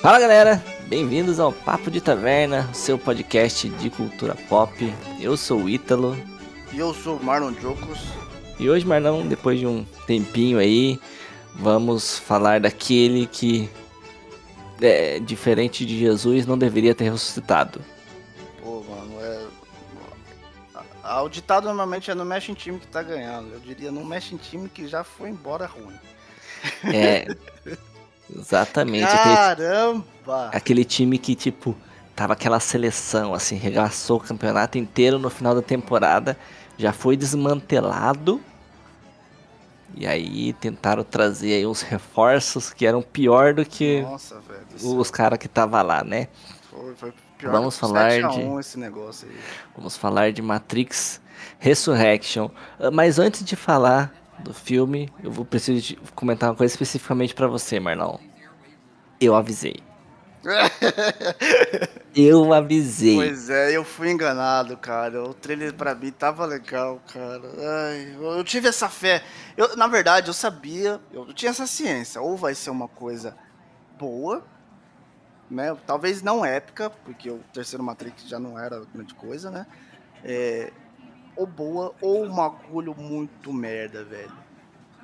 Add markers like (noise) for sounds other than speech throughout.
Fala galera, bem-vindos ao Papo de Taverna, seu podcast de cultura pop. Eu sou o Ítalo. E eu sou o Marlon Jocos. E hoje, Marlon, depois de um tempinho aí, vamos falar daquele que, é, diferente de Jesus, não deveria ter ressuscitado. Pô, mano, é. O ditado normalmente é não mexe em time que tá ganhando. Eu diria não mexe em time que já foi embora ruim. É. (laughs) Exatamente. Caramba! Aquele, aquele, time que, tipo, tava aquela seleção, assim, regaçou o campeonato inteiro no final da temporada, já foi desmantelado. E aí tentaram trazer aí uns reforços que eram pior do que Nossa, os caras que tava lá, né? Foi, foi pior vamos falar de esse negócio aí. Vamos falar de Matrix Resurrection. Ah, mas antes de falar do filme, eu vou preciso comentar uma coisa especificamente para você, Marlon. Eu avisei. (laughs) eu avisei. Pois é, eu fui enganado, cara. O trailer para mim tava legal, cara. Ai, eu tive essa fé. Eu, na verdade, eu sabia, eu tinha essa ciência. Ou vai ser uma coisa boa, né? Talvez não épica, porque o terceiro Matrix já não era grande coisa, né? É, ou boa ou um bagulho muito merda, velho.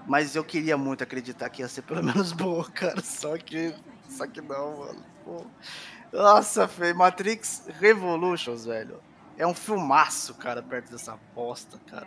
Mas eu queria muito acreditar que ia ser pelo (laughs) menos boa, cara. Só que. Só que não, mano. Pô. Nossa, feio. Matrix Revolutions, velho. É um filmaço, cara, perto dessa bosta, cara.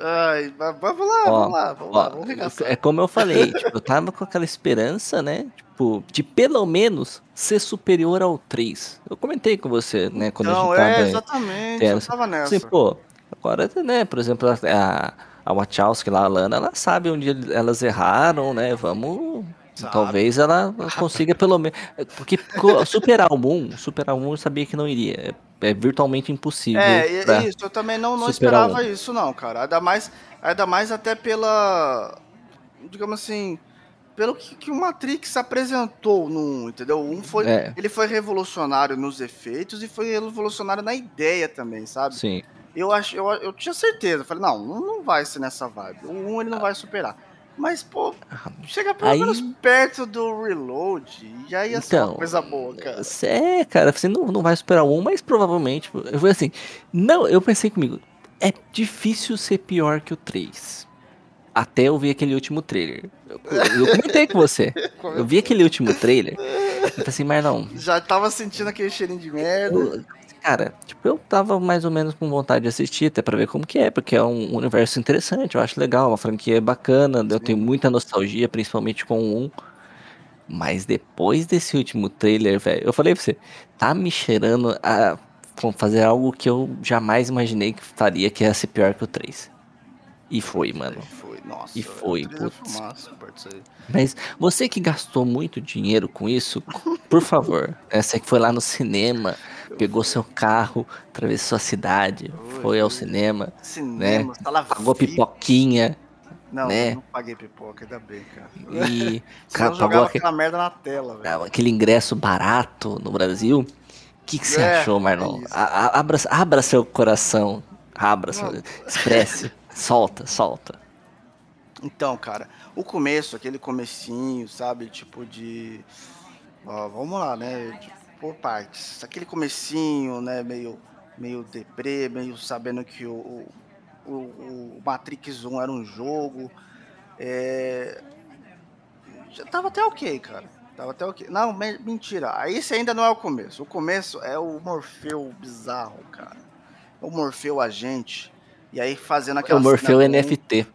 Ai, vamos lá, ó, vamos lá, vamos ó, lá, vamos É como eu falei, tipo, eu tava com aquela esperança, né? Tipo, de pelo menos ser superior ao 3. Eu comentei com você, né, quando então, a gente tava. É, exatamente, eu tava nessa. Assim, pô, agora, né, por exemplo, a, a Wachowski lá, a Lana, ela sabe onde elas erraram, né? Vamos. Sabe. Talvez ela consiga pelo menos. Porque superar o Moon, superar o Moon eu sabia que não iria. É, é virtualmente impossível. É, isso, eu também não, não esperava isso, não, cara. Ainda mais, ainda mais até pela. Digamos assim pelo que, que, o Matrix apresentou no 1, entendeu? Um foi, é. ele foi revolucionário nos efeitos e foi revolucionário na ideia também, sabe? Sim. Eu acho, eu, eu tinha certeza, falei, não, não vai ser nessa vibe. O 1 ele não vai superar. Mas, pô, chega pelo aí... menos perto do Reload e aí ia então, ser uma coisa boa, cara. É, cara, você não, não vai superar o 1, mas provavelmente. Eu falei assim, não, eu pensei comigo, é difícil ser pior que o 3 até eu ver aquele último trailer. Eu, eu comentei com você. Eu vi aquele último trailer. Eu falei assim, mas não. Já tava sentindo aquele cheirinho de merda. Cara, tipo, eu tava mais ou menos com vontade de assistir, até pra ver como que é, porque é um universo interessante, eu acho legal, uma franquia bacana, Sim. eu tenho muita nostalgia, principalmente com o 1. Mas depois desse último trailer, velho, eu falei pra você, tá me cheirando a fazer algo que eu jamais imaginei que faria, que ia ser pior que o 3. E foi, mano. Foi, nossa. E foi, putz. Mas você que gastou muito dinheiro com isso, por favor, (laughs) essa que foi lá no cinema, pegou seu carro, atravessou a cidade, foi ao cinema, cinema né? Pagou VIP. pipoquinha. Não, né? não paguei pipoca, ainda bem, cara. E (laughs) cara, pagou aquele, aquela merda na tela, velho. Aquele ingresso barato no Brasil. O que, que você é, achou, Marlon? É abra, abra seu coração. Abra, seu, expresse. (laughs) Solta, solta. Então, cara, o começo, aquele comecinho, sabe? Tipo de. Ó, vamos lá, né? De, por partes. Aquele comecinho, né? Meio, meio deprê, meio sabendo que o, o, o Matrix 1 era um jogo. É... Já tava até ok, cara. Tava até ok. Não, mentira. Esse ainda não é o começo. O começo é o Morfeu bizarro, cara. O Morfeu agente e aí fazendo aquela. O Morfeu NFT.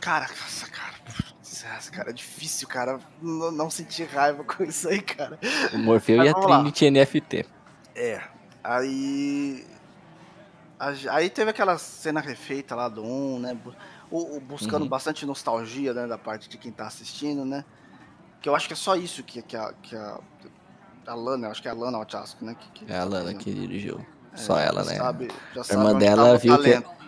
Cara, nossa, cara. Putz, cara, é difícil, cara, não, não sentir raiva (laughs) com isso aí, cara. O Morfeu Mas, e a Trinity NFT. É. Aí. Aí teve aquela cena refeita lá do 1, né? O, o buscando uhum. bastante nostalgia né, da parte de quem tá assistindo, né? Que eu acho que é só isso que, que, a, que a, a Lana, acho que é a Lana Ochasco, né? Que, que é a Lana que dirigiu. É, só ela, né? Sabe, a irmã dela viu talento. que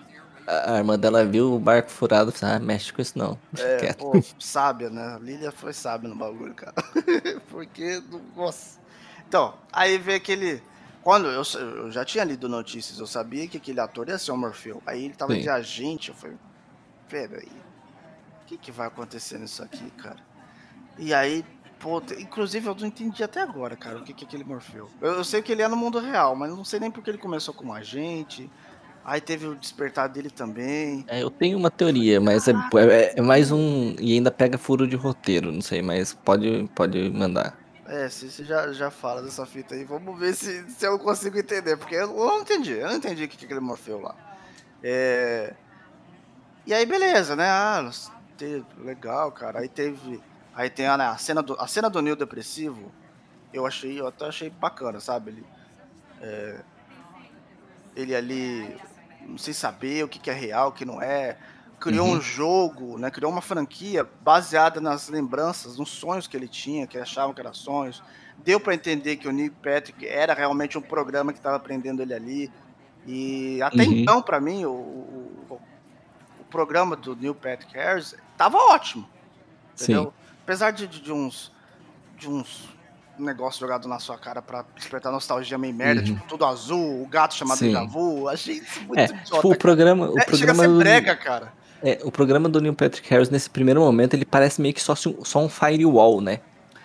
a irmã dela viu o barco furado e falou, ah, mexe com isso não. É, pô, sábia, né? Lilia foi sábia no bagulho, cara. (laughs) Porque, nossa. Então, aí veio aquele... Quando eu, eu, já tinha lido notícias, eu sabia que aquele ator ia ser o Morfeu. Aí ele tava Sim. de agente, eu falei, peraí, o que que vai acontecer nisso aqui, cara? E aí, Pô, inclusive eu não entendi até agora, cara, o que, que é aquele Morfeu. Eu, eu, sei que ele é no mundo real, mas não sei nem porque ele começou como agente. Aí teve o despertar dele também. É, eu tenho uma teoria, mas é, é, é, mais um. E ainda pega furo de roteiro, não sei, mas pode, pode mandar. É, se você já, já fala dessa fita aí, vamos ver se, se eu consigo entender, porque eu, eu não entendi, eu não entendi o que, que aquele Morfeu lá. É. E aí, beleza, né? Ah, legal, cara. Aí teve Aí tem a, né, a, cena do, a cena do Neil depressivo, eu achei, eu até achei bacana, sabe? Ele, é, ele ali, não sei saber o que, que é real, o que não é. Criou uhum. um jogo, né? Criou uma franquia baseada nas lembranças, nos sonhos que ele tinha, que achavam que eram sonhos. Deu para entender que o Neil Patrick era realmente um programa que estava prendendo ele ali. E até uhum. então, para mim, o, o, o, programa do Neil Patrick Harris estava ótimo. Entendeu? Sim. Apesar de, de, de uns. De uns negócio jogado na sua cara pra despertar nostalgia meio merda, uhum. tipo, tudo azul, o gato chamado Gavu, achei isso muito é, idiota. Tipo, o programa. O é, programa chega a ser brega, cara. É, o programa do Neil Patrick Harris, nesse primeiro momento, ele parece meio que só, só um firewall, né?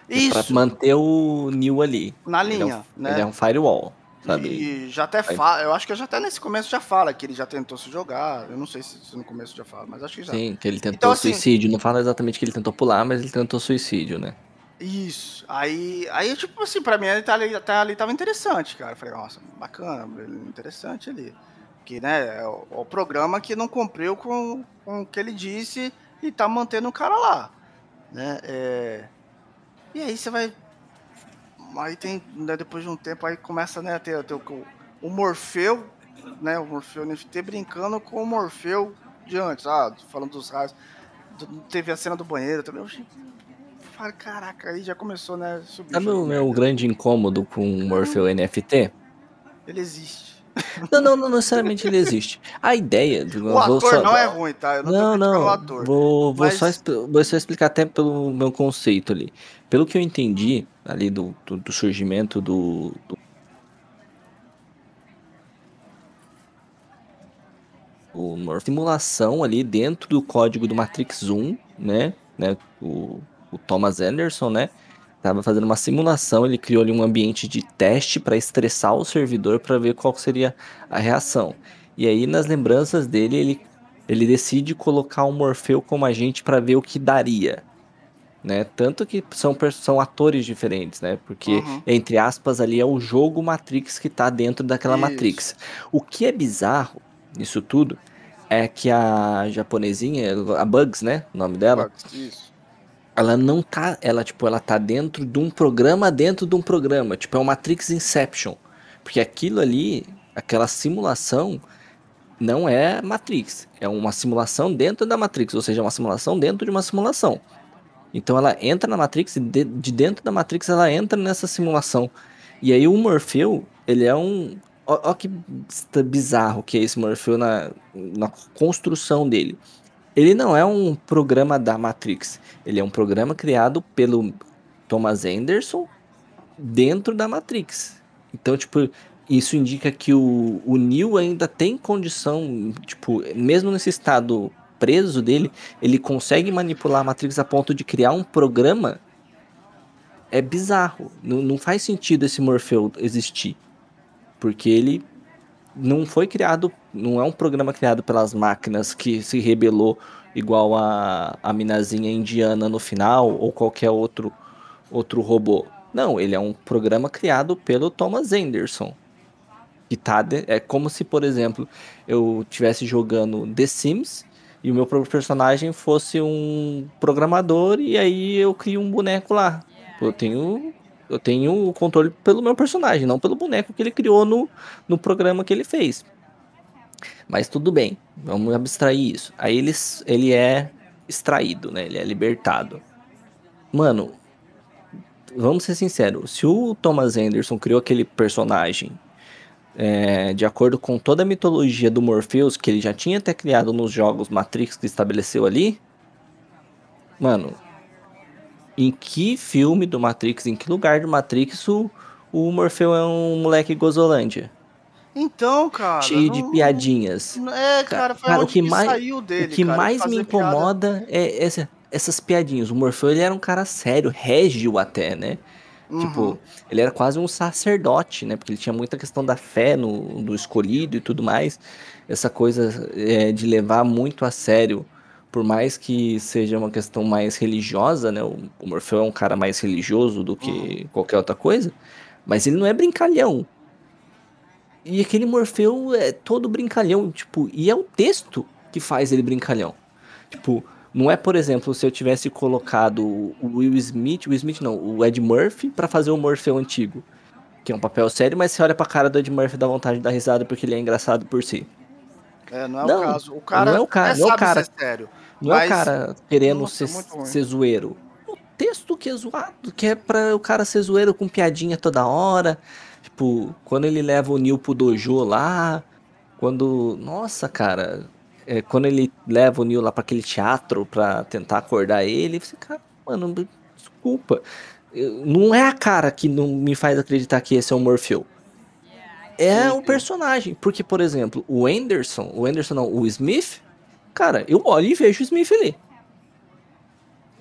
Isso. Pra manter o Neil ali. Na linha, ele é um, né? Ele é um firewall sabe? E já até fala, eu acho que já até nesse começo já fala que ele já tentou se jogar. Eu não sei se, no começo já fala, mas acho que já. Sim, que ele tentou então, assim, suicídio. Não fala exatamente que ele tentou pular, mas ele tentou suicídio, né? Isso. Aí, aí tipo assim, pra mim ele tá ali, até ali tava interessante, cara. Eu falei, nossa, bacana, interessante ali. Que, né, é o, é o programa que não cumpriu com, com o que ele disse e tá mantendo o cara lá. Né? É... E aí você vai aí tem, né, depois de um tempo, aí começa né, a ter, ter o, o Morfeu, né, o Morfeu NFT brincando com o Morfeu de antes, ah, falando dos raios. Teve a cena do banheiro também. Eu falei, caraca, aí já começou, né? Subir, Sabe o meu grande incômodo com o Morfeu NFT? Ele existe. (laughs) Não, não, não necessariamente ele existe. A ideia de O ator só... não é ruim, tá? Eu não, não, não. Ator, vou, vou, mas... só, vou só explicar até pelo meu conceito ali. Pelo que eu entendi ali do, do, do surgimento do, do uma simulação ali dentro do código do Matrix 1, né? né? O, o Thomas Anderson, né? Tava fazendo uma simulação, ele criou ali um ambiente de teste para estressar o servidor para ver qual seria a reação. E aí nas lembranças dele, ele, ele decide colocar o Morfeu como agente para ver o que daria né? Tanto que são, são atores diferentes, né? Porque, uhum. entre aspas, ali é o jogo Matrix que tá dentro daquela isso. Matrix. O que é bizarro nisso tudo é que a japonesinha, a Bugs, né? O nome dela. Bugs, isso. Ela não tá. Ela, tipo, ela tá dentro de um programa dentro de um programa. Tipo, é o Matrix Inception. Porque aquilo ali, aquela simulação, não é Matrix. É uma simulação dentro da Matrix. Ou seja, é uma simulação dentro de uma simulação. Então ela entra na Matrix e de, de, dentro da Matrix ela entra nessa simulação. E aí o Morfeu, ele é um. Ó que bizarro que é esse Morfeu na, na construção dele. Ele não é um programa da Matrix. Ele é um programa criado pelo Thomas Anderson dentro da Matrix. Então, tipo, isso indica que o, o Neo ainda tem condição, tipo, mesmo nesse estado preso dele, ele consegue manipular a Matrix a ponto de criar um programa. É bizarro. Não, não faz sentido esse Morfeu existir. Porque ele não foi criado, não é um programa criado pelas máquinas que se rebelou igual a, a minazinha indiana no final ou qualquer outro, outro robô. Não, ele é um programa criado pelo Thomas Anderson. Que tá de, é como se, por exemplo, eu estivesse jogando The Sims e o meu personagem fosse um programador e aí eu crio um boneco lá. Eu tenho eu tenho o controle pelo meu personagem, não pelo boneco que ele criou no, no programa que ele fez. Mas tudo bem, vamos abstrair isso. Aí ele, ele é extraído, né? Ele é libertado. Mano, vamos ser sinceros, se o Thomas Anderson criou aquele personagem é, de acordo com toda a mitologia do Morpheus que ele já tinha até criado nos jogos Matrix que estabeleceu ali, mano, em que filme do Matrix, em que lugar do Matrix o, o Morfeu é um moleque gozolândia? Então, cara. Cheio não, de piadinhas. É, cara, foi cara, o que mais, dele, O que cara, mais me incomoda piada. é essa. essas piadinhas. O Morfeu ele era um cara sério, régio até, né? Uhum. Tipo, ele era quase um sacerdote, né? Porque ele tinha muita questão da fé no, no escolhido e tudo mais. Essa coisa é, de levar muito a sério, por mais que seja uma questão mais religiosa, né? O, o Morfeu é um cara mais religioso do que Uhum. qualquer outra coisa, mas ele não é brincalhão. E aquele Morfeu é todo brincalhão, tipo, e é o texto que faz ele brincalhão. Tipo, não é, por exemplo, se eu tivesse colocado o Will Smith, o Will Smith não, o Ed Murphy pra fazer o Morfeu antigo, que é um papel sério, mas você olha pra cara do Ed Murphy dá vontade de dar risada porque ele é engraçado por si. É, não é Não, o caso. O cara, não é o cara, não é o cara. ser sério. Não é o cara querendo Nossa, ser, ser zoeiro. O texto que é zoado, que é pra o cara ser zoeiro com piadinha toda hora. Tipo, quando ele leva o Neil pro dojo lá. Quando. Nossa, cara. é, quando ele leva o Neil lá pra aquele teatro pra tentar acordar ele. Você, cara, mano, desculpa. Não é a cara que não me faz acreditar que esse é o Morfeu. É o personagem. Porque, por exemplo, o Anderson, o Anderson não, o Smith, cara, eu olho e vejo o Smith ali.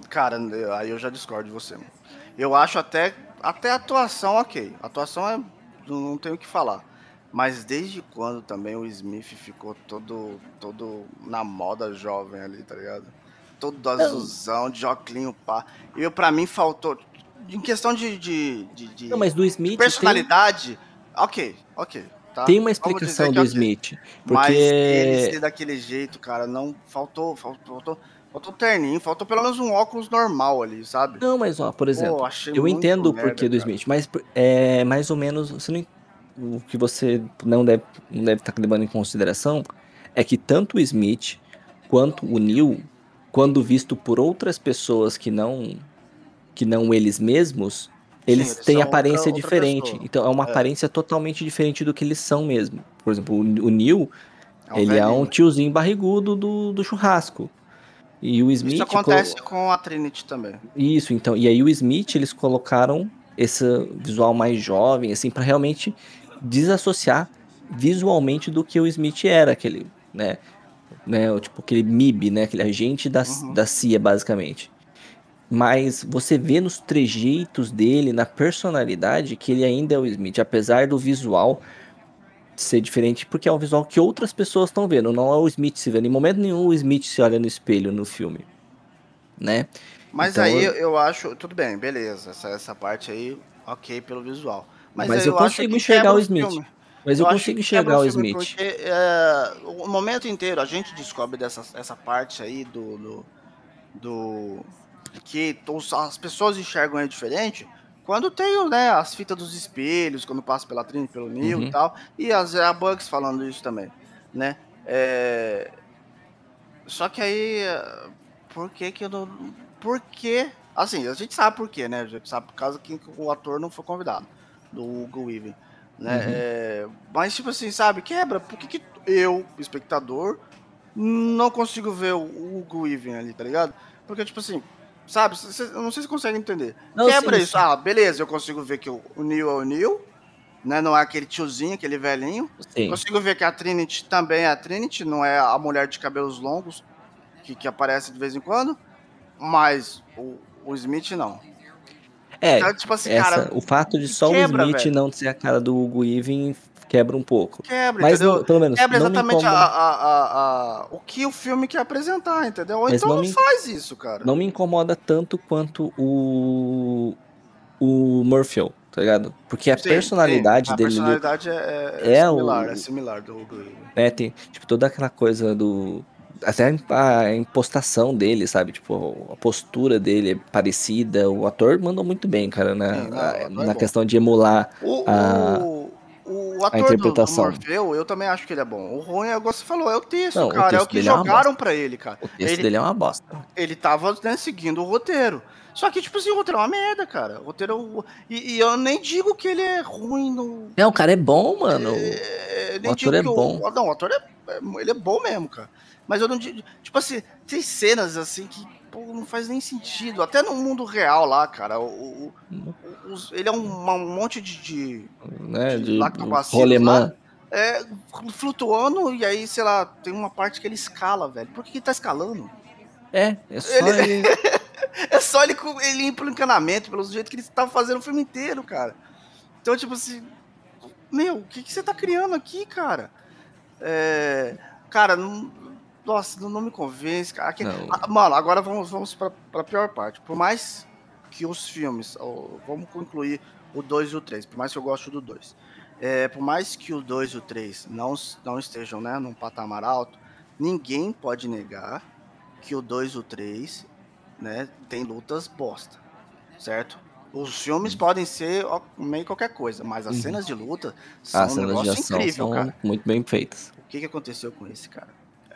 Cara, aí eu já discordo de você. mano. Eu acho até, até a atuação ok. A atuação é. Não, tenho o que falar. Mas desde quando também o Smith ficou todo, todo na moda jovem ali, tá ligado? Todo azulzão, de óculos, pá. E eu, pra mim faltou. Em questão de. de, de, de Não, mas do Smith tem, personalidade, ok, ok. Tá? tem uma explicação do. Smith. Mas ele Porque. ser daquele jeito, cara, não. Faltou, faltou, faltou, faltou terninho, faltou pelo menos um óculos normal ali, sabe? Não, mas ó, por exemplo, Pô, eu entendo o porquê do. Smith, mas é mais ou menos. Você não, o que você não deve não deve estar levando em consideração é que tanto o Smith quanto o Neil, quando visto por outras pessoas que não que não eles mesmos, eles eles têm aparência outra- outra diferente. pessoa. Então é uma É. aparência totalmente diferente do que eles são mesmo. Por exemplo, o, o Neil, É um ele é um velhinho. tiozinho barrigudo do, do churrasco. E o Smith Isso acontece com a Trinity também. isso, então. E aí o Smith, eles colocaram esse visual mais jovem, assim, pra realmente desassociar visualmente do que o Smith era, aquele, né? né tipo, aquele MIB, né? Aquele agente da, Uhum. da CIA, basicamente. Mas você vê nos trejeitos dele, na personalidade, que ele ainda é o Smith, apesar do visual ser diferente, porque é um visual que outras pessoas estão vendo, não é o Smith se vendo. Em momento nenhum o Smith se olha no espelho no filme, né? Mas Então, aí eu- eu... eu acho. Tudo bem, beleza. Essa, essa parte aí, ok pelo visual. Mas, Mas eu acho consigo enxergar o Smith. filme. Mas eu, acho consigo enxergar o Smith. Porque é, o momento inteiro a gente descobre dessa essa parte aí do. do, do- que as pessoas enxergam ele diferente. Quando tem né, as fitas dos espelhos, quando passa pela Trini, pelo Neil Uhum. e tal. E as, a Bugs falando isso também. Né? É, Só que aí. Por que que eu não. Por que. Assim, a gente sabe por quê, né? A gente sabe por causa que o ator não foi convidado. Do Hugo Weaving. Né? Uhum. É, mas, tipo assim, sabe? Quebra. Por que, que eu, espectador, não consigo ver o Hugo Weaving ali, tá ligado? Porque, tipo assim. Sabe? Cê- eu não sei se você consegue entender. Não, Quebra sim, isso. sim. Ah, beleza, eu consigo ver que o, Neil é o Neil. Né? Não é aquele tiozinho, aquele velhinho. Sim. Consigo ver que a Trinity também é a Trinity, não é a mulher de cabelos longos que, que aparece de vez em quando, mas o, o Smith não. É, Então, tipo assim, essa, cara, o fato de só quebra, o Smith velho. não ser a cara do Hugo Weaving quebra um pouco. quebra, Mas entendeu? não- pelo menos quebra não me exatamente a, a- a- o que o filme quer apresentar, entendeu? Ou Mas então não não, faz isso, cara. não me incomoda tanto quanto o o Morpheus, tá ligado? Porque a Sim, personalidade sim, a dele ali, personalidade é, é, É similar, o- é similar do Weaving. né, tem tipo toda aquela coisa do até a impostação dele, sabe? Tipo, a postura dele é parecida. O ator mandou muito bem, cara, na, não, o ator é na bom. questão de emular O, a- o, o ator do, do. Morfeu, eu também acho que ele é bom. O ruim, é, igual você falou, é o texto, Não, o cara. é o texto que é uma jogaram pra ele, cara. O texto Ele- dele é uma bosta. ele tava né, seguindo o roteiro. Só que, tipo assim, o roteiro é uma merda, cara. O roteiro. é E, e eu nem digo que ele é ruim no. Não, o cara é bom, mano. É, o ator é que o- bom. Não, o ator é, é- Ele é bom mesmo, cara. Mas eu não digo. Tipo assim, tem cenas assim que pô, não faz nem sentido. Até no mundo real lá, cara. O, o- os- ele é um, um monte de- de né, de de rolemã. é, flutuando e aí, sei lá, tem uma parte que ele escala, velho. Por que que ele tá escalando? É, é só Ele- ele... (laughs) É só ele, ele ir pro encanamento, pelo jeito que ele tava fazendo o filme inteiro, cara. Então, tipo assim. Meu, o que, que você tá criando aqui, cara? É, cara, não, nossa, não, não me convence, cara. Aqui-. Ah, mano, agora vamos, vamos pra, pra pior parte. Por mais que os filmes. ó, vamos concluir o 2 e o 3, por mais que eu goste do 2. É, por mais que o 2 e o 3 não, não estejam né, num patamar alto, ninguém pode negar que o 2 e o 3 né, tem lutas bosta, certo? Os filmes podem ser meio qualquer coisa, mas as Uhum. cenas de luta são As um negócio incrível, são cara. muito bem feitas. O que, que aconteceu com esse cara?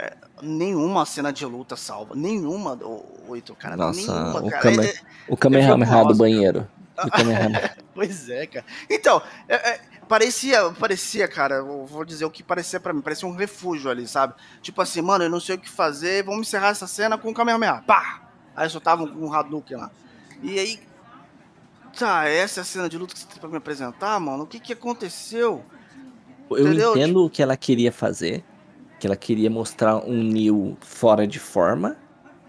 É, nenhuma cena de luta salva. Nenhuma, o, Heitor, cara. Nossa, nenhuma, o cara. Kame- É- O Kamehameha do banheiro. (laughs) Kamehameha. pois é, cara. Então, é- é, parecia, parecia, cara, eu vou dizer o que parecia pra mim. Parecia um refúgio ali, sabe? Tipo assim, mano, eu não sei o que fazer, vamos encerrar essa cena com o Kamehameha. Pá! Aí soltava um, um Hadouken lá. E aí, tá, essa é a cena de luta que você tem pra me apresentar, mano? O que que aconteceu? Eu Entendeu? entendo o que ela queria fazer, que ela queria mostrar um Neo fora de forma,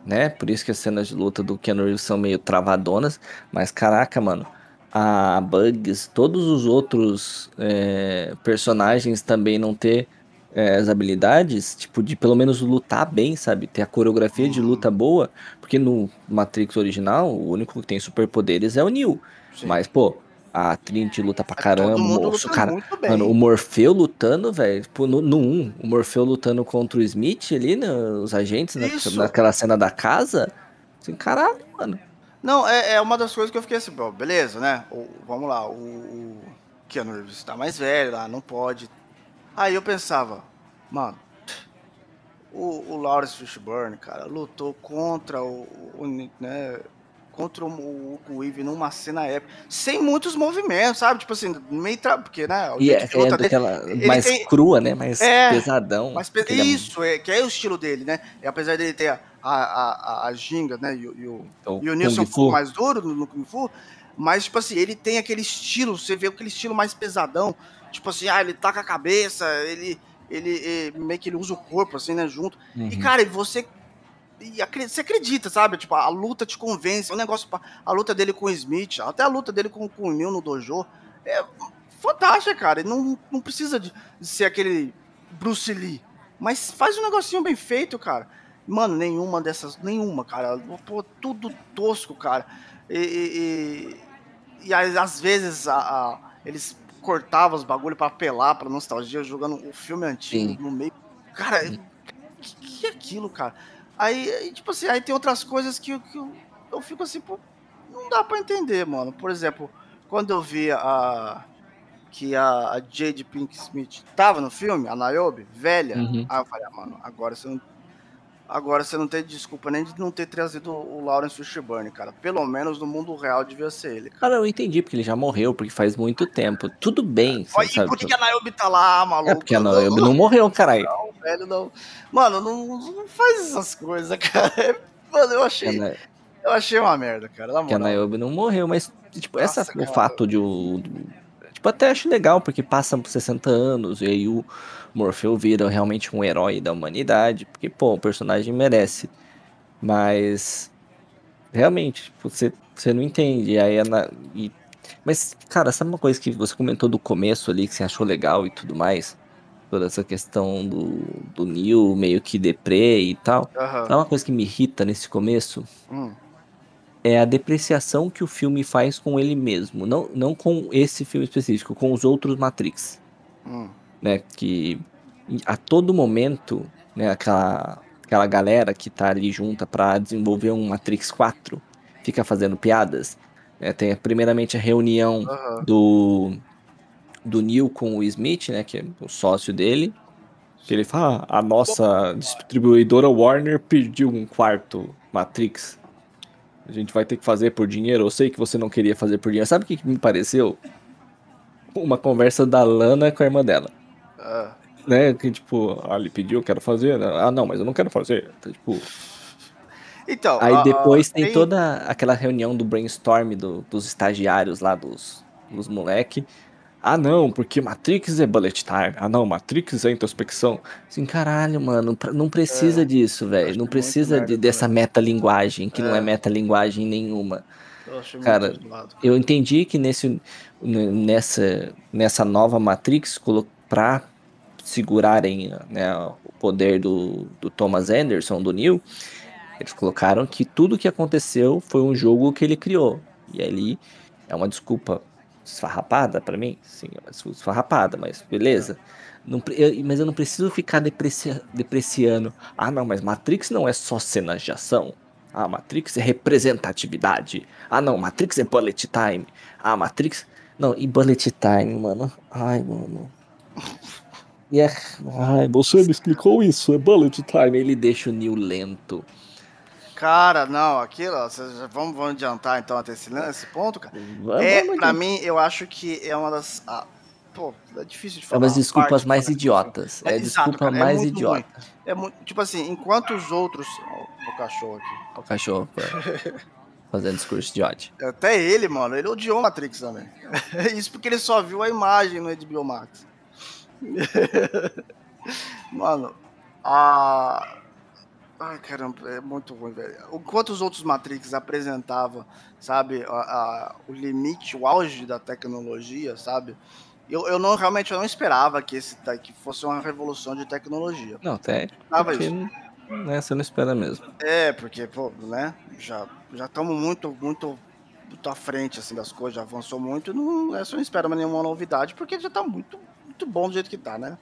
né? Por isso que as cenas de luta do Keanu Reeves são meio travadonas, mas caraca, mano, a Bugs, todos os outros é, personagens também não ter é, as habilidades, tipo, de pelo menos lutar bem, sabe? Ter a coreografia de luta boa, porque no Matrix original, o único que tem superpoderes é o Neo. Sim. Mas, pô, a Trinity luta pra Todo caramba, mundo moço, luta cara. muito bem. Mano, o Morfeu lutando, velho, tipo, no, no 1, o Morfeu lutando contra o Smith ali, né, os agentes, na- Isso. naquela cena da casa. Assim, caralho, mano. Não, é, é uma das coisas que eu fiquei assim, bom, beleza, né? O- vamos lá, o, o Keanu Reeves tá mais velho lá, não pode. Aí eu pensava, mano, o, o Lawrence Fishburne, cara, lutou contra o, o, né, contra o, o Hugo numa cena épica, sem muitos movimentos, sabe? Tipo assim, meio tra... porque, né, o E é, é dele daquela ele mais tem- crua, né? Mais É, pesadão. mas pe- ele é isso, é, que é o estilo dele, né? E apesar dele ter a, a, a, a ginga, né? E, o- e o, o e o Nilson Fu. mais duro no, no Kung Fu, mas, tipo assim, ele tem aquele estilo, você vê aquele estilo mais pesadão, tipo assim, ah, ele taca a cabeça, ele, ele, eh, meio que ele usa o corpo, assim, né, junto. E, Uhum. cara, e você. E você acredita, sabe? Tipo, a luta te convence. O negócio. pa- A luta dele com o Smith, até a luta dele com, com o Neil no dojo. É fantástica, cara. Não, não precisa de, de ser aquele Bruce Lee. Mas faz um negocinho bem feito, cara. Mano, nenhuma dessas. Nenhuma, cara. Pô, tudo tosco, cara. E. e, e- às vezes a- a- eles cortavam os bagulho pra apelar pra nostalgia, jogando o filme antigo Sim. no meio. Cara, que, que é aquilo, cara? Aí, tipo assim, aí tem outras coisas que, eu- que eu, eu fico assim, pô, não dá pra entender, mano. Por exemplo, quando eu vi a. que a, a Jade Pink Smith tava no filme, a Niobe, velha, Uhum. aí eu falei, ah, mano, agora você não. Agora você não tem desculpa nem de não ter trazido o Lawrence Fishburne, cara. Pelo menos no mundo real devia ser ele, cara. Cara, eu entendi, porque ele já morreu, porque faz muito tempo. Tudo bem, Olha, sabe? por que a Niobe tá lá, maluco? É porque a Naomi não morreu, caralho. Não, velho, não. Mano, não, não faz essas coisas, (laughs) cara. Mano, eu achei, eu achei uma merda, cara. Na que a. Naomi não morreu, mas, tipo, essa, Nossa, o cara. fato de o. Tipo, até acho legal, porque passa por 60 anos, e aí o Morfeu vira realmente um herói da humanidade, porque, pô, o personagem merece. Mas. Realmente, tipo, você, você não entende. Aí a Na- e- Mas, cara, sabe uma coisa que você comentou do começo ali, que você achou legal e tudo mais? Toda essa questão do, do Neil meio que deprê e tal. Aham. Sabe uma coisa que me irrita nesse começo? Hum. é a depreciação que o filme faz com ele mesmo, não, não com esse filme específico, com os outros Matrix, Hum. Né? Que a todo momento, né, aquela, aquela galera que tá ali junta pra desenvolver um Matrix 4 fica fazendo piadas. né? Tem primeiramente a reunião Aham. do, do Neil com o Smith, né, que é o sócio dele, que ele fala, "Ah, a nossa distribuidora Warner pediu um quarto Matrix. A gente vai ter que fazer por dinheiro. Eu sei que você não queria fazer por dinheiro. Sabe o que me pareceu? Uma conversa da Lana com a irmã dela. Ah. Né? Que tipo, ah, ele pediu, eu quero fazer. Ah, não, mas eu não quero fazer. Então, tipo, Então, Aí ah, depois ah, tem, toda aquela reunião do brainstorm do- dos estagiários lá, dos, dos moleque. Ah, não, porque Matrix é bullet time. Ah, não, Matrix é introspecção. Assim, caralho, mano, não precisa É, disso, velho. Não muito precisa de- merda dessa metalinguagem, que não é É. metalinguagem nenhuma. Eu Cara. Eu entendi que nesse, nessa, nessa nova Matrix, pra segurarem né, o poder do, do Thomas Anderson, do Neo, eles colocaram que tudo que aconteceu foi um jogo que ele criou. E ali é uma desculpa esfarrapada pra mim? Sim, é esfarrapada, mas beleza. Não eu- mas eu não preciso ficar deprecia- depreciando. Ah, não, mas Matrix não é só cenas de ação. Ah, Matrix é representatividade. Ah, não, Matrix é bullet time. Ah, Matrix. Não, e bullet time, mano. Ai, mano. E é... Ai, você me explicou isso, é bullet time. Ele deixa o Neo lento. Cara, não, aquilo, ó, vamos, vamos adiantar então até esse, esse ponto, cara. Vamos, É, vamos pra mim, eu acho que é uma das. ah, pô, é difícil de É falar. umas a desculpas parte mais eu- idiotas. É, É, exato, desculpa cara, é mais muito idiota. É muito. Tipo assim, enquanto os outros. ó, o cachorro aqui. O cachorro pô, (laughs) fazendo discurso de ódio. Até ele, mano, ele odiou Matrix também. (laughs) Isso porque ele só viu a imagem no HBO Max. (laughs) mano, a. Ai, caramba, é muito ruim, velho. Enquanto os outros Matrix apresentavam, sabe, a, a- o limite, o auge da tecnologia, sabe? Eu, eu não realmente eu não esperava que esse que fosse uma revolução de tecnologia. Não, até porque, isso. né, você não espera mesmo. É, porque, pô, né? Já já estamos muito, muito, muito à frente assim das coisas, já avançou muito. Não, só não espera nenhuma novidade, porque já tá muito, muito bom do jeito que tá, né?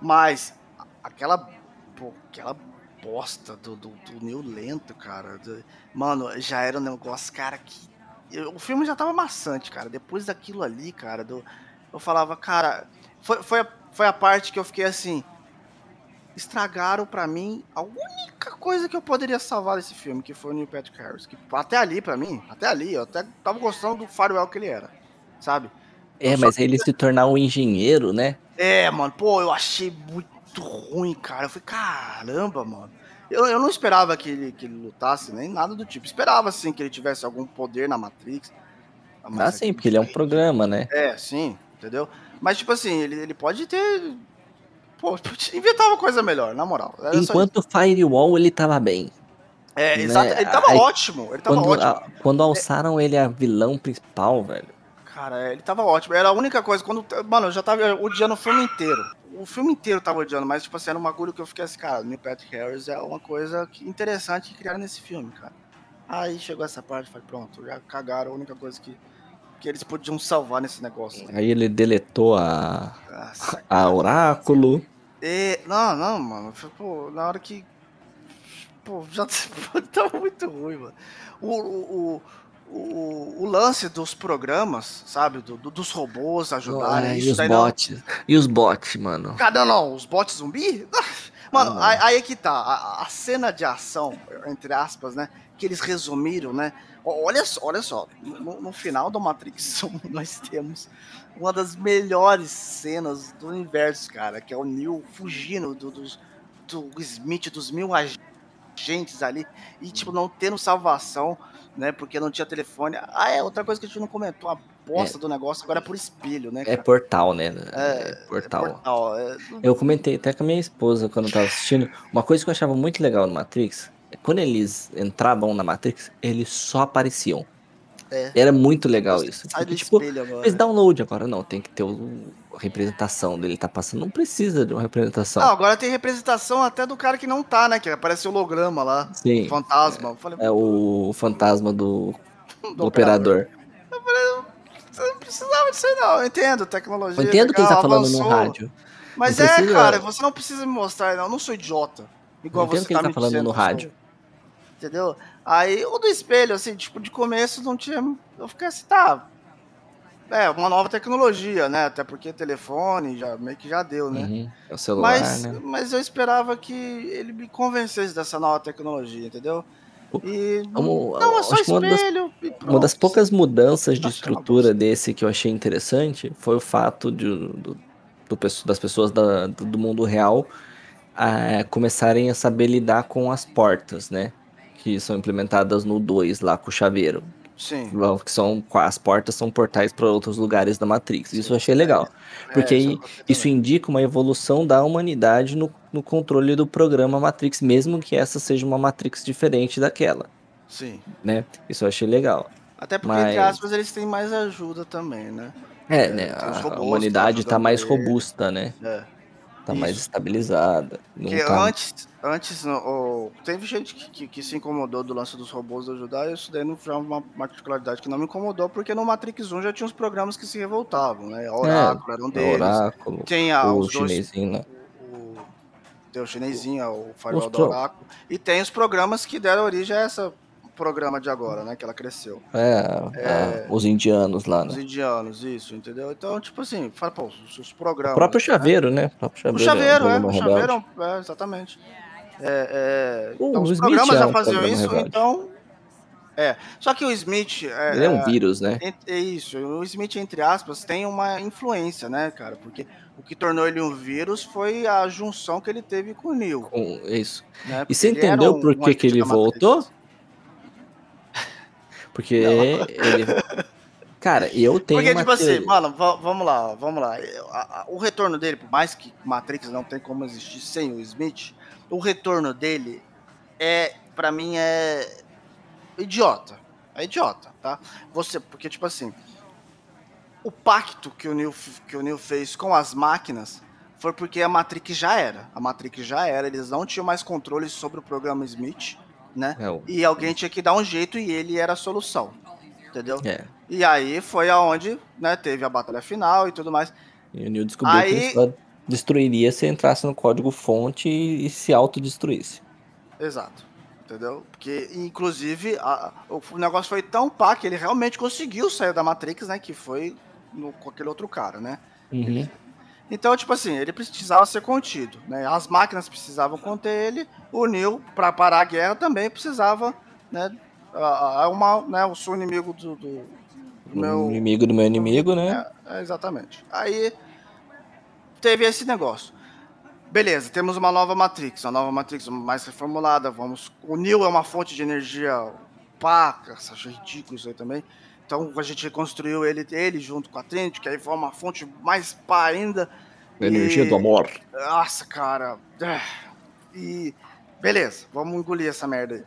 Mas aquela, pô, aquela bosta do, do, do Neo Lento, cara. do- mano, já era um negócio, cara, que. eu- o filme já tava maçante, cara. Depois daquilo ali, cara, do, eu falava, cara. Foi, foi, a, foi a parte que eu fiquei assim. Estragaram pra mim a única coisa que eu poderia salvar desse filme, que foi o Neil Patrick Harris. Que até ali, pra mim, até ali, eu até tava gostando do Farewell que ele era, sabe? É, mas ele se tornar um engenheiro, né? É, mano, pô, eu achei muito ruim, cara. Eu falei, caramba, mano. Eu, eu não esperava que ele, que ele lutasse, nem nada do tipo. Esperava, assim, que ele tivesse algum poder na Matrix. Ah, sim, porque ele é um programa, né? É, sim, entendeu? Mas, tipo assim, ele, ele pode ter. Pô, (laughs) uma coisa melhor, na moral. Era Enquanto Firewall ele tava bem. É, né, exato. Ele tava aí- ótimo. Ele tava Quando, ótimo. a- quando alçaram ele a vilão principal, velho. Cara, é, ele tava ótimo. Era a única coisa. Quando. Mano, eu já tava odiando o filme inteiro. O filme inteiro tava odiando, mas, tipo assim, era um bagulho que eu fiquei assim, cara, Neil Patrick Harris é uma coisa que- interessante que criaram nesse filme, cara. Aí chegou essa parte, falei, pronto, já cagaram a única coisa que, que eles podiam salvar nesse negócio. Aí ele deletou a, Nossa, a Oráculo. E, não, não, mano. Pô, na hora que. Pô, já (laughs) tava muito ruim, mano. O, o, o, o, o lance dos programas, sabe? do- do- dos robôs ajudarem. Ah, e os daí não- bots. E os bots, mano. Cara, não, os bots zumbi? (laughs) Mano, não. aí, aí é que tá. A, a cena de ação, entre aspas, né? Que eles resumiram, né? Olha só, olha só. No, no final do Matrix 1, (laughs) nós temos uma das melhores cenas do universo, cara. Que é o Neo fugindo do, dos, do Smith, dos mil agentes ali. E, tipo, não tendo salvação, né? Porque não tinha telefone. Ah, é, outra coisa que a gente não comentou. A bosta do negócio agora é por espelho, né? É cara? portal, né? É, É portal. Portal, é- Eu comentei até com a minha esposa quando eu tava assistindo. Uma coisa que eu achava muito legal no Matrix é quando eles entravam na Matrix, eles só apareciam. É. Era muito legal isso. Sai Porque, do tipo, espelho agora. fez download agora. Não, tem que ter o, a representação dele tá passando. Não precisa de uma representação. Não, agora tem representação até do cara que não tá, né? Que aparece holograma lá. Sim. Fantasma. Eu falei, É o fantasma do, (laughs) do do operador. Você não precisava disso aí, não. Eu entendo, tecnologia. Eu entendo que ele legal, tá falando avançou. no rádio. Mas Não é, precisa- cara, você não precisa me mostrar, não. Eu não sou idiota. Igual Eu entendo você que ele tá falando dizendo no eu rádio. Entendeu? Aí o do espelho, assim, tipo, de começo não tinha. Eu fiquei assim, tá. É, uma nova tecnologia, né? Até porque telefone já meio que já deu, né? Uhum, É o celular, Mas, né? mas eu esperava que ele me convencesse dessa nova tecnologia, entendeu? E Como- não, é só que uma das- espelho. Uma das poucas mudanças de estrutura desse que eu achei interessante foi o fato de, do, do das pessoas da- do, do mundo real ah, começarem a saber lidar com as portas, né? Que são implementadas no 2 lá com o chaveiro. Sim. Que são, as portas são portais para outros lugares da Matrix. Isso eu achei legal. É, Porque isso gostei isso também. indica uma evolução da humanidade no, no controle do programa Matrix, mesmo que essa seja uma Matrix diferente daquela, Sim. né? Isso eu achei legal. Até porque, Mas- entre aspas, eles têm mais ajuda também, né? É, É, né? A, a humanidade tá ajudam mais robusta, né? É. Tá mais Isso. estabilizada. Não Porque tá... antes, antes no- o- teve gente que, que, que se incomodou do lance dos robôs ajudar, e isso daí não foi uma particularidade que não me incomodou, porque no Matrix 1 já tinha uns programas que se revoltavam, né? A Oráculo era um É, deles. Oráculo, Tem a, o os dois. chinesinho lá. o- tem o chinesinho, o firewall Os do pro- Oráculo. E tem os programas que deram origem a essa programa de agora, né? Que ela cresceu. É, a- os indianos lá, Os né? indianos, isso, entendeu? Então, tipo assim, fala, pô, os, os O programas. próprio né? chaveiro, né? O próprio O chaveiro, chaveiro, é, é, o chaveiro, é, exatamente. É, é, O então, os Smith programas é já faziam programa isso, rebelde. então. É. Só que o Smith. É, Ele é um é, vírus, né? é isso, o Smith, entre aspas, tem uma influência, né, cara? Porque o que tornou ele um vírus foi a junção que ele teve com o. Com isso. Né? E você entendeu um- por que, que ele Matrix. Porque ele. Cara, eu tenho Porque, tipo assim, mano, va- vamos lá, vamos lá. O retorno dele, por mais que Matrix não tem como existir sem o Smith, o retorno dele é, pra mim, é idiota. É idiota, tá? Você, porque, tipo assim, o pacto que o Neo, f- que o Neo fez com as máquinas foi porque a Matrix já era. A Matrix já era, eles não tinham mais controle sobre o programa Smith, né? É, E alguém tinha que dar um jeito e ele era a solução. Entendeu? é. E aí foi aonde, né, teve a batalha final e tudo mais. E o Neo descobriu que Aí- ele só destruiria se entrasse no código fonte e, e se autodestruísse. Exato. Entendeu? Porque, inclusive, a- o negócio foi tão pá que ele realmente conseguiu sair da Matrix, né? Que foi no- com aquele outro cara, né? Uhum. Então, tipo assim, ele precisava ser contido, né? As máquinas precisavam conter ele, o Neo, pra parar a guerra, também precisava, né? a- a- uma, né eu sou inimigo do, do- meu... O inimigo do meu inimigo, né? É, exatamente. Aí teve esse negócio. Beleza, temos uma nova Matrix, uma nova Matrix mais reformulada. Vamos. O Neo é uma fonte de energia paca, acho ridículo isso aí também. Então a gente reconstruiu ele, ele junto com a Trinity, que aí foi uma fonte mais pá ainda. Energia E- do amor. Nossa, cara. é. E. Beleza, vamos engolir essa merda aí.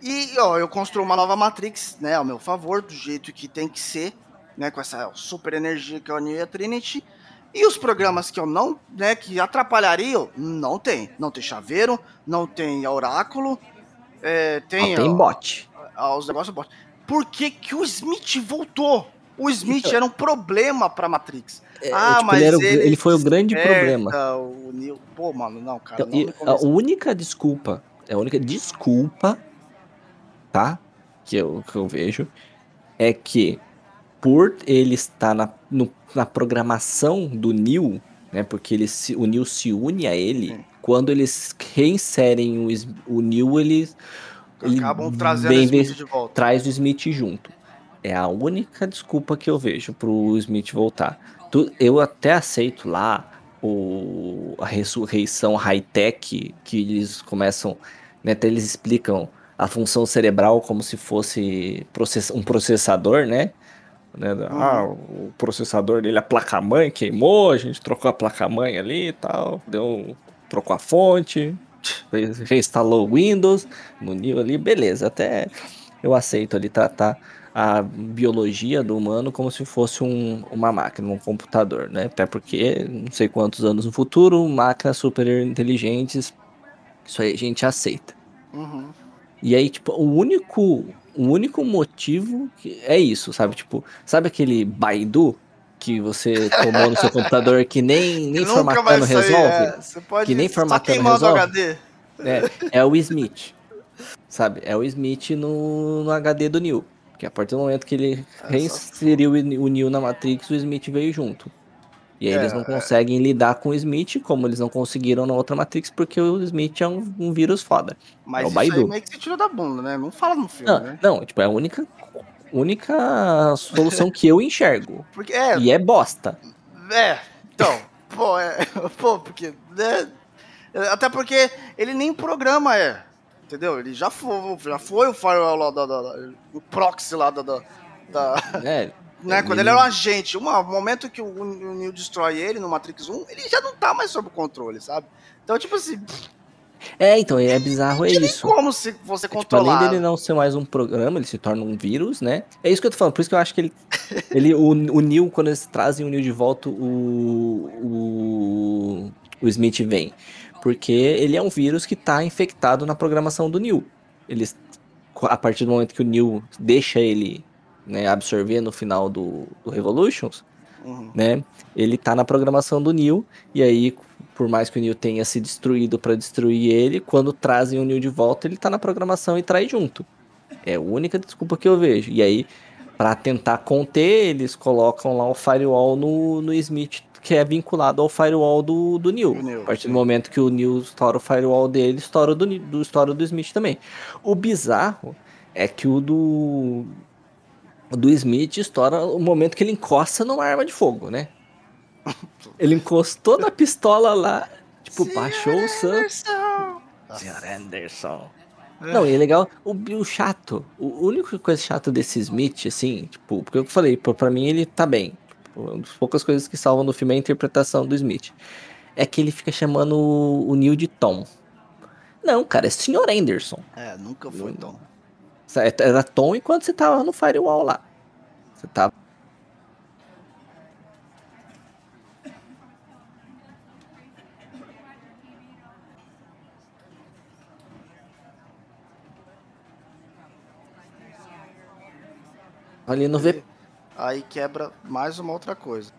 E, ó, eu construo uma nova Matrix, né, ao meu favor, do jeito que tem que ser, né, com essa super energia que é o Neo e a Trinity. E os programas que eu não, né, que atrapalhariam, não tem. Não tem chaveiro, não tem oráculo, é, tem, Ó, tem ó, bot. ó, os negócios bot. Por que que o Smith voltou? O Smith Então- era um problema pra Matrix. É, ah, tipo, mas ele, era o- ele ele foi o grande problema. O Neo. Pô, mano, não, cara. Então, não a única desculpa, é a única desculpa, tá? Que eu, que eu vejo, é que por ele estar na, no- na programação do Neo, né? Porque ele se, o Neo se une a ele, quando eles reinserem o, o Neo, ele, ele Acabam trazendo o Smith de volta. traz o Smith junto. É a única desculpa que eu vejo pro Smith voltar. Tu- eu até aceito lá o, a ressurreição high-tech, que eles começam, né, até eles explicam a função cerebral como se fosse process- um processador, né? Né, Ah, o processador dele, a placa-mãe queimou, a gente trocou a placa-mãe ali e tal, deu, trocou a fonte, reinstalou o Windows no Neo ali, beleza, até eu aceito ali tratar a biologia do humano como se fosse um- uma máquina, um computador, né? Até porque, não sei quantos anos no futuro, máquinas super inteligentes, isso aí a gente aceita. Uhum. E aí, tipo, o único, o único motivo que é isso, sabe? Tipo, sabe aquele Baidu que você tomou no seu computador que nem, (laughs) nem formatando sair, resolve? é, você pode Que nem formatando resolve. HD. É, é o Smith. Sabe? É o Smith no, no HD do Neo. Porque a partir do momento que ele É, reinseriu o o Neo na Matrix, o Smith veio junto. E aí É, eles não conseguem lidar com o Smith, como eles não conseguiram na outra Matrix, porque o Smith é um, um vírus foda. Mas É o isso aí Baidu. meio que se tira da bunda, né? Não fala no filme, Não, né? não, tipo, é a única, única solução que eu enxergo. (laughs) Porque, é, E é bosta. é, então, pô, é, (laughs) pô, porque, né? Até porque ele nem programa é. Entendeu? Ele já foi, já foi o firewall lá da, da, da o proxy lá da. da, da É, (laughs) né? Quando ele era um agente, um momento que o, o Neo destrói ele no Matrix 1, ele já não tá mais sob controle, sabe? Então, tipo assim, é, então, é bizarro é isso. como se você Tipo, controlar. além dele não ser mais um programa, ele se torna um vírus, né? É isso que eu tô falando, por isso que eu acho que ele. (laughs) ele o, o Neil, quando eles trazem o Neil de volta, o. O, o Smith vem. Porque ele é um vírus que tá infectado na programação do Neil. Eles, a partir do momento que o Neil deixa ele né, absorver no final do, do Revolutions, Uhum. né? Ele tá na programação do Neil, e aí, por mais que o Neil tenha se destruído para destruir ele, quando trazem o Neil de volta, ele tá na programação e traz junto. É a única desculpa que eu vejo. E aí, para tentar conter, eles colocam lá o firewall no, no Smith, que é vinculado ao firewall do, do Neil. Neil, a partir sim. do momento que o Neil estoura o firewall dele, estoura o do, do, estoura do Smith também. O bizarro é que o do, o do Smith estoura o momento que ele encosta numa arma de fogo, né? Ele encostou na pistola lá, tipo, baixou o sangue. Anderson! Sr. Anderson. Não, e é legal, o, o chato, o único coisa chata desse Smith, assim, tipo, porque eu falei, pra, mim ele tá bem. Tipo, uma das poucas coisas que salvam no filme é a interpretação do Smith. É que ele fica chamando o, o Neil de Tom. Não, cara, é Sr. Anderson. É, nunca foi então. Era Tom enquanto você tava no firewall lá. Você tava. Ali no V. Aí quebra mais uma outra coisa.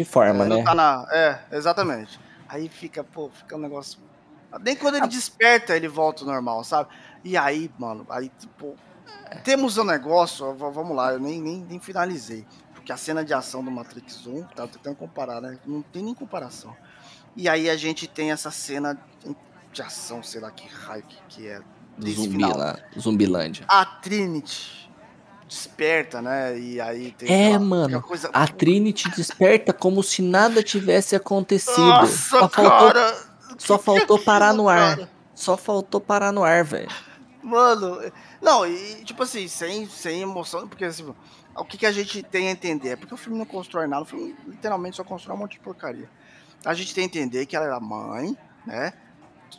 De forma, É, né? tá na... É, exatamente. Aí fica, pô, fica um negócio. Nem quando ele desperta, ele volta ao normal, sabe? E aí, mano, aí, tipo. Temos um negócio, vamos lá, eu nem, nem, nem finalizei. Porque a cena de ação do Matrix 1, tá tentando comparar, né? Não tem nem comparação. E aí a gente tem essa cena de ação, sei lá que raio que, que é. Zumbi final. lá, Zumbilândia. A Trinity desperta, né? E aí tem. É, aquela- mano, aquela Coisa... A Trinity (laughs) desperta como se nada tivesse acontecido. Nossa, só faltou, cara! só que faltou que é parar no ar. cara? Só faltou parar no ar, velho. Mano, não, e tipo assim, sem, sem emoção, porque assim, o que, que a gente tem a entender? É porque o filme não constrói nada, o filme literalmente só constrói um monte de porcaria. A gente tem a entender que ela era mãe, né?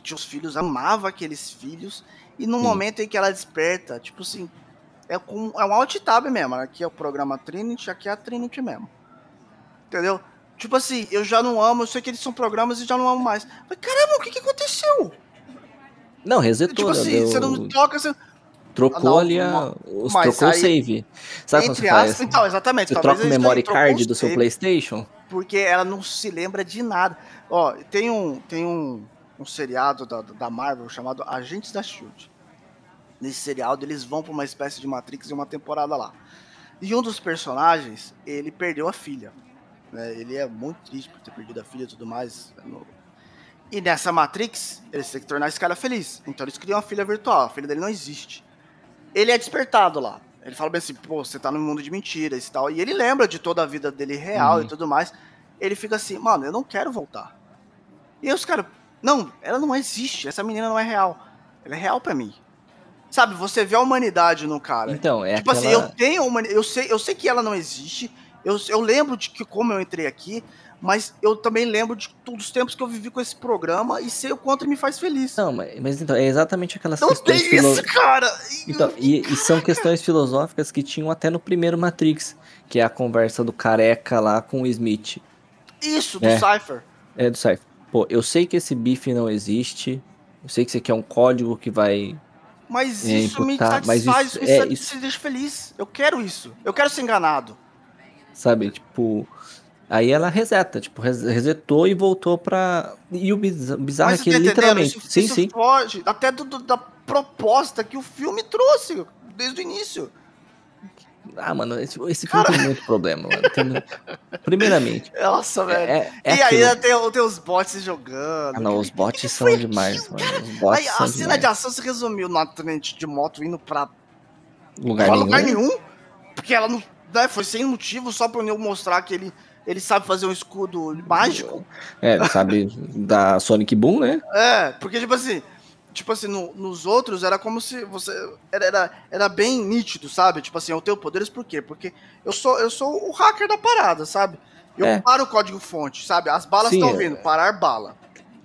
Tinha os filhos, amava aqueles filhos, e no Sim. momento em que ela desperta, tipo assim, é, com, é um alt tab mesmo. Aqui é o programa Trinity, aqui é a Trinity mesmo. Entendeu? Tipo assim, eu já não amo, eu sei que eles são programas e já não amo mais. Mas caramba, o que, que aconteceu? Não, resetou, tipo né? assim, Deu- você não toca, você. trocou não, ali a, os, trocou o save. Sabe Entre faz? aspas, então, exatamente. Você troca o memory card do seu save, PlayStation? Porque ela não se lembra de nada. Ó, tem um, tem um, um seriado da, da Marvel chamado Agentes da Shield. Nesse seriado, eles vão pra uma espécie de Matrix em uma temporada lá. E um dos personagens, ele perdeu a filha. né? Ele é muito triste por ter perdido a filha e tudo mais. No- E nessa Matrix, eles têm que tornar esse cara feliz. Então eles criam uma filha virtual. A filha dele não existe. Ele é despertado lá. Ele fala bem assim, pô, você tá no mundo de mentiras e tal. E ele lembra de toda a vida dele real Uhum. e tudo mais. Ele fica assim, mano, eu não quero voltar. E aí os caras, não, ela não existe. Essa menina não é real. Ela é real pra mim. Sabe, você vê a humanidade no cara. Então, é tipo aquela... assim, eu tenho uma, eu sei, eu sei que ela não existe. Eu, eu lembro de que como eu entrei aqui, mas eu também lembro de todos os tempos que eu vivi com esse programa e sei o quanto me faz feliz. Não, mas, mas então, é exatamente aquelas Não questões... tem filo- isso, cara. Então, e, e são (laughs) questões filosóficas que tinham até no primeiro Matrix, que é a conversa do careca lá com o Smith. Isso do É. Cypher. É do Cypher. Pô, eu sei que esse bife não existe. Eu sei que isso aqui é um código que vai. Mas É, isso me imputar, satisfaz, isso- isso, me é, isso- me deixa feliz. Eu quero isso. Eu quero ser enganado. Sabe? Tipo. Aí ela reseta, tipo, res- resetou e voltou pra. E o biz- bizarro Mas é que tá literalmente. Isso, sim, isso sim. foge até do- do- da proposta que o filme trouxe desde o início. Ah, mano, esse, esse filme tem muito problema, mano. entendeu? Primeiramente, Nossa, velho. é, é e aquilo. ainda tem, tem os bots jogando. Ah, não, os bots são demais, aquilo, mano. Os bots Aí, a cena demais. de ação se resumiu na frente de moto indo pra Lugar pra nenhum. lugar nenhum. Porque ela não. Né, foi sem motivo, só pro Neo mostrar que ele, ele sabe fazer um escudo mágico. É, sabe, da Sonic Boom, né? É, porque, tipo assim. Tipo assim, no- nos outros era como se você. Era, era, era bem nítido, sabe? Tipo assim, eu tenho poderes por quê? Porque eu sou, eu sou o hacker da parada, sabe? Eu É. paro o código fonte, sabe? As balas estão é. vindo, parar bala.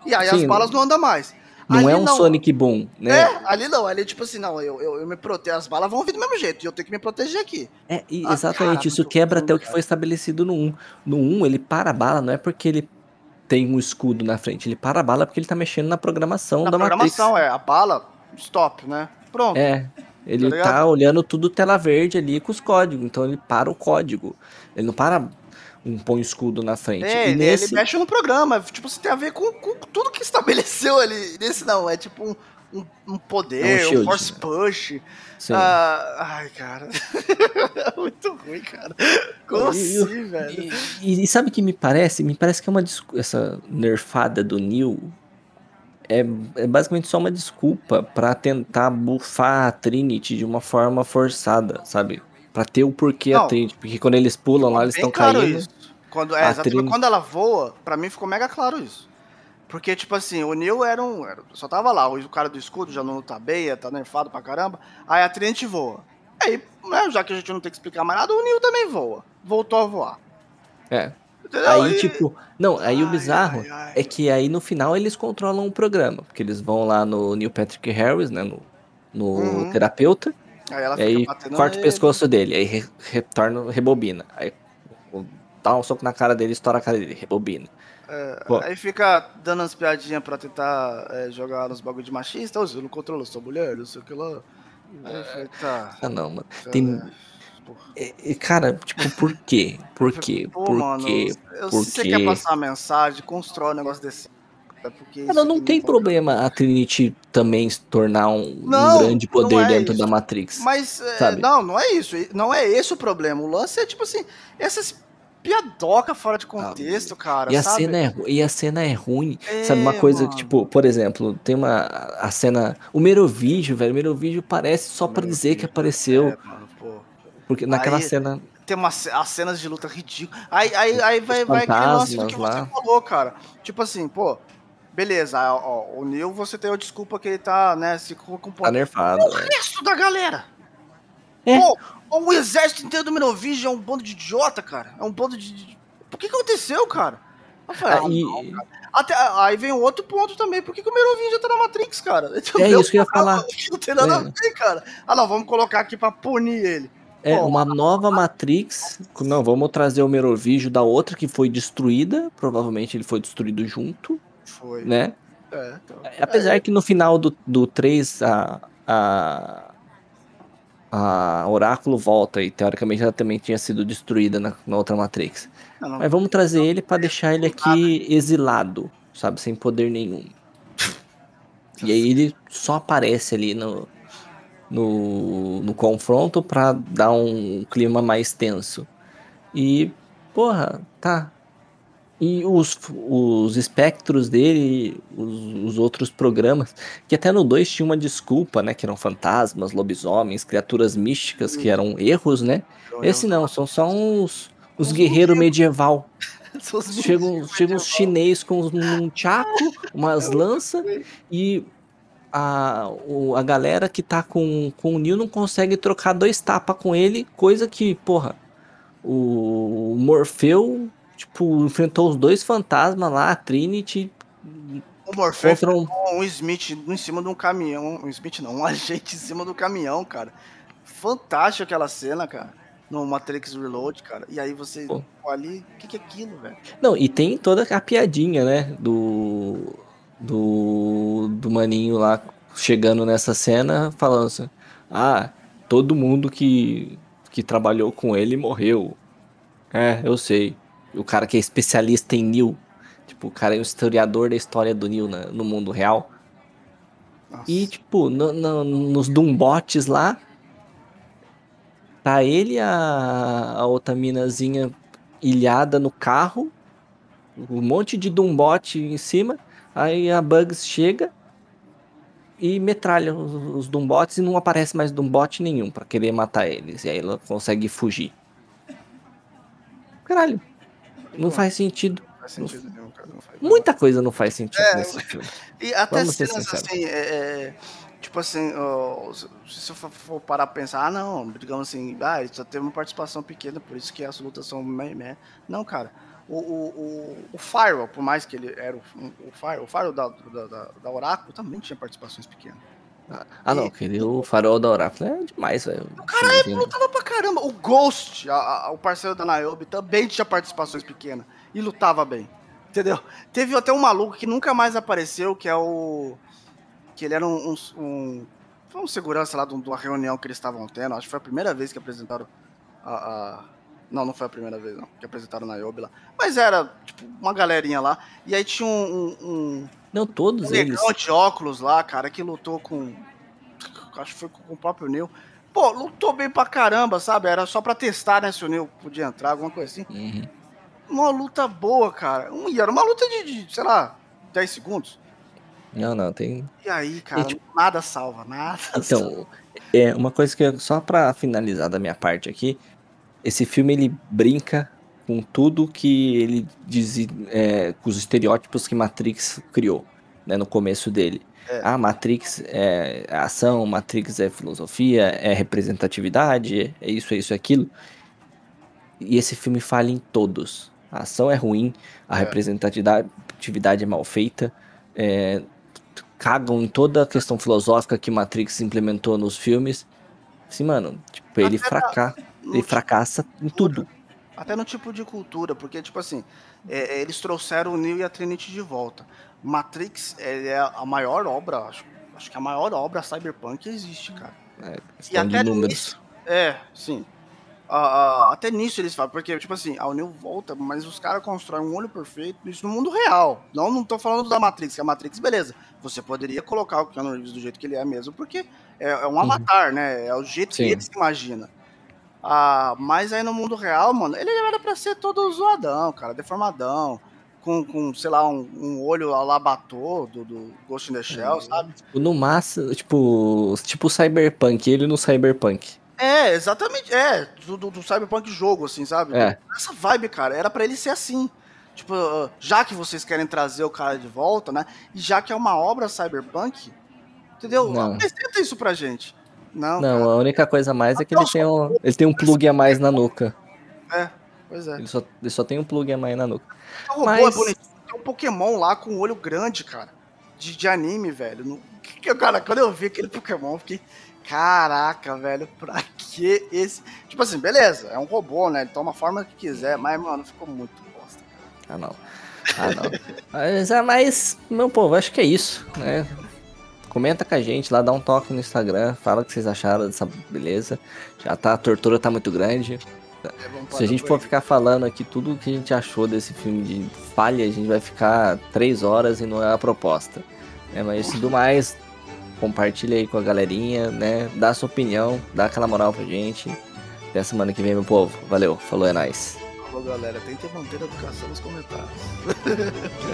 E aí as Sim, balas não andam mais. Não Ali é um Sonic Boom, né? É, ali não, ali tipo assim, não, eu, eu, eu me protejo, as balas vão vir do mesmo jeito, e eu tenho que me proteger aqui. É, e Ah, exatamente, cara, isso quebra até o que foi estabelecido no 1. No 1, ele para a bala, não é porque ele tem um escudo na frente, ele para a bala porque ele tá mexendo na programação Na da programação, Matrix. é, a bala, stop, né? Pronto. É, ele Tá tá, olhando tudo tela verde ali com os códigos, então ele para o código. Ele não para um põe escudo na frente. É, ele, nesse, ele mexe no programa, tipo, você tem a ver com, com tudo que estabeleceu ali. Nesse não, é tipo um, um, um poder, É um um, force né? push. sim. Ah, ai, cara. (laughs) Muito ruim, cara. Como E- assim, velho? E, e- sabe o que me parece? Me parece que é uma essa nerfada do Neil é, é basicamente só uma desculpa pra tentar bufar a Trinity de uma forma forçada, sabe? Pra ter o porquê a Não. Trinity, porque quando eles pulam lá, eles estão caindo. isso. Quando, é, A exatamente, Trini- quando ela voa, pra mim ficou mega claro isso. Porque, tipo assim, o Neil era um. era- só tava lá, o cara do escudo já não tá beia, tá nerfado pra caramba. Aí a Trinity voa. Aí, né, já que a gente não tem que explicar mais nada, o Neil também voa. Voltou a voar. É. Entendeu? Aí, E- tipo, não, aí o Ai, bizarro ai, ai. é que aí no final eles controlam o programa, porque eles vão lá no Neil Patrick Harris, né, no, no Uhum. terapeuta, Aí ela aí batendo corta o nele. pescoço dele, aí re- retorna, rebobina. Aí o- dá um soco na cara dele, estoura a cara dele, rebobina. Pô. Aí fica dando umas piadinhas pra tentar é, jogar nos bagulho de machista. Eu não controlo sua mulher, não sei o que lá. Aí tá. Ah não, mano. Tem. é, porra. é- é, cara, tipo, por quê? Por quê? Pô, Por mano, quê? eu, Por se você quer passar uma mensagem, constrói um negócio desse. É isso não, tem problema a Trinity também se tornar um, um Não, grande poder é dentro isso. da Matrix. Mas, é, não, não é isso. Não é esse o problema. O lance é, tipo assim, essas piadoca fora de contexto, cara, E a, sabe? cena é, e a cena é ruim. É, sabe, uma coisa que, mano. tipo, por exemplo, tem uma. A cena. O Merovídeo, velho. O Merovídeo parece só pra dizer que apareceu. É, mano, pô. Porque naquela Aí- cena. Tem umas as cenas de luta ridículas. Aí, aí, aí vai, vai aquele lance do que fantasmas você lá. falou, cara. Tipo assim, pô, beleza, ó, o Neil, você tem a desculpa que ele tá, né, se Tá comportando. nerfado. o né? resto da galera. É. Pô, o exército inteiro do Menovision é um bando de idiota, cara. É um bando de. O que que aconteceu, cara? Ah, ah, e- não, cara. Até, aí vem um outro ponto também. Por que, que o Merovingian tá na Matrix, cara? É isso que eu ia falar. (laughs) Não tem nada É. a ver, cara. Ah, não, vamos colocar aqui pra punir ele. É Pô, uma nova Matrix. Não, vamos trazer o Merovígio da outra que foi destruída. Provavelmente ele foi destruído junto, Foi. né? É, então. Apesar que no final do, do 3 a, a, a Oráculo volta e teoricamente ela também tinha sido destruída na, na outra Matrix. Não, não. Mas vamos trazer ele pra deixar ele aqui exilado, sabe? Sem poder nenhum. E aí ele só aparece ali no, no, no confronto pra dar um clima mais tenso. E, porra, tá. E os, os espectros dele, os, os outros programas, que até no 2 tinha uma desculpa, né? Que eram fantasmas, lobisomens, criaturas místicas, que eram erros, né? Esse não, são só uns, uns guerreiros medieval. (laughs) São os Chegam, chegam uns chinês com um tchaco, umas lanças, e a, o- a galera que tá com, com o Neil não consegue trocar dois tapas com ele, coisa que, porra, o Morfeu, tipo, enfrentou os dois fantasmas lá, a Trinity, O contra um... um Smith em cima de um caminhão. Um Smith não, um (laughs) agente em cima do caminhão, cara. Fantástico aquela cena, cara. No Matrix Reload, cara. E aí você pô, ali, o que, que é aquilo, velho? Não, e tem toda a piadinha, né, do... Do, do maninho lá chegando nessa cena, falando assim, ah, todo mundo que, que trabalhou com ele morreu. É, eu sei. O cara que é especialista em Neil. Tipo, o cara é um historiador da história do Neil na- no mundo real. Nossa. E, tipo, no- no- nos Doombots lá. Tá ele e a, a outra minazinha ilhada no carro, um monte de Dumbot em cima, aí a Bugs chega e metralha os, os Dumbots e não aparece mais Dumbot nenhum pra querer matar eles. E aí ela consegue fugir. Caralho, não faz sentido. Não faz sentido nenhum, cara. Não faz Muita coisa não faz sentido É, nesse filme. (laughs) E até Vamos cenas assim, é, é, tipo assim, ó, se eu for- parar pra pensar, ah não, digamos assim, ah, ele só teve uma participação pequena, por isso que as lutas são meh, meh. Não, cara, o, o, o, o Firewall, por mais que ele era o, o Firewall, o Firewall da, da, da, da Oracle também tinha participações pequenas. Ah, não, aquele o farol da Oracle é demais, velho. Caralho, Filmezinho. lutava pra caramba. O Ghost, a- a- o parceiro da Niobe, também tinha participações pequenas e lutava bem. Entendeu? Teve até um maluco que nunca mais apareceu, que é o. Que ele era um. um, um foi um segurança lá de de uma reunião que eles estavam tendo. Acho que foi a primeira vez que apresentaram a. a- Não, não foi a primeira vez, não. Que apresentaram na Niobe lá. Mas era, tipo, uma galerinha lá. E aí tinha um. um, um Não, todos um eles. negão de óculos lá, cara, que lutou com. Acho que foi com o próprio Neil. Pô, lutou bem pra caramba, sabe? Era só pra testar, né? Se o Neil podia entrar, alguma coisa assim. Uhum. Uma luta boa, cara. Um- E era uma luta de, de, sei lá, 10 segundos. Não, não, tem. E aí, cara, E, tipo- nada salva, nada. salva. Então, é uma coisa que eu- só pra finalizar da minha parte aqui, esse filme ele brinca com tudo que ele diz, é, com os estereótipos que Matrix criou, né, no começo dele. É. Ah, Matrix é ação, Matrix é filosofia, é representatividade, é isso, é isso, é aquilo. E esse filme falha em todos. A ação é ruim, a É. representatividade atividade é mal feita, é, cagam em toda a questão filosófica que Matrix implementou nos filmes. Assim, mano, tipo, ele, Até (laughs) ele tipo- fracassa em tudo. Até no tipo de cultura, porque, tipo assim, é, é, eles trouxeram o Neo e a Trinity de volta. Matrix é a maior obra, acho, acho que a maior obra cyberpunk que existe, cara. É, de até números. nisso- É, sim. Ah, ah, até nisso eles falam, porque, tipo assim, a Neo volta, mas os caras constroem um olho perfeito, isso no mundo real. Não, não tô falando da Matrix, que a Matrix, beleza. Você poderia colocar o Keanu Reeves do jeito que ele é mesmo, porque é, é um avatar, né? É o jeito Sim. que ele se imagina. Ah, mas aí no mundo real, mano, ele era pra ser todo zoadão, cara, deformadão. Com, com sei lá, um, um olho a lá batô do, do Ghost in the Shell, sabe? Tipo, No máximo, tipo, tipo Cyberpunk, ele no Cyberpunk. É, exatamente. É, do, do, do Cyberpunk jogo, assim, sabe? É. Essa vibe, cara, era pra ele ser assim. Tipo, já que vocês querem trazer o cara de volta, né? E já que é uma obra Cyberpunk, entendeu? Não. Apresenta isso pra gente. Não, Não, a única coisa a mais é que ele tem um, ele tem um plug a mais na nuca. É, pois é. Ele só, ele só tem um plug a mais na nuca. O robô Mas- é bonitinho. Tem um Pokémon lá com um olho grande, cara. De, de anime, velho. No, que, que- cara, quando eu vi aquele Pokémon, eu fiquei. Caraca, velho, pra que esse. Tipo assim, beleza, é um robô, né? Ele toma a forma que quiser, mas, mano, ficou muito bosta. Ah, não. Ah, não. mas, ah, mas, meu povo, acho que é isso, né? Comenta com a gente lá, dá um toque no Instagram, fala o que vocês acharam dessa beleza. Já tá, a tortura tá muito grande. É, Se a gente for ficar falando aqui tudo que a gente achou desse filme de falha, a gente vai ficar três horas e não é a proposta. É, mas tudo mais, compartilha aí com a galerinha, né? Dá sua opinião, dá aquela moral pra gente. Até semana que vem, meu povo. Valeu, falou, é nóis. Falou, galera. Tentem manter a educação nos comentários.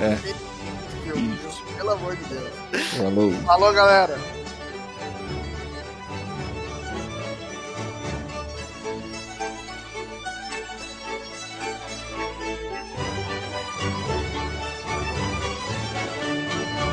É, (laughs) Meu Deus, pelo amor de Deus. falou. Falou, galera.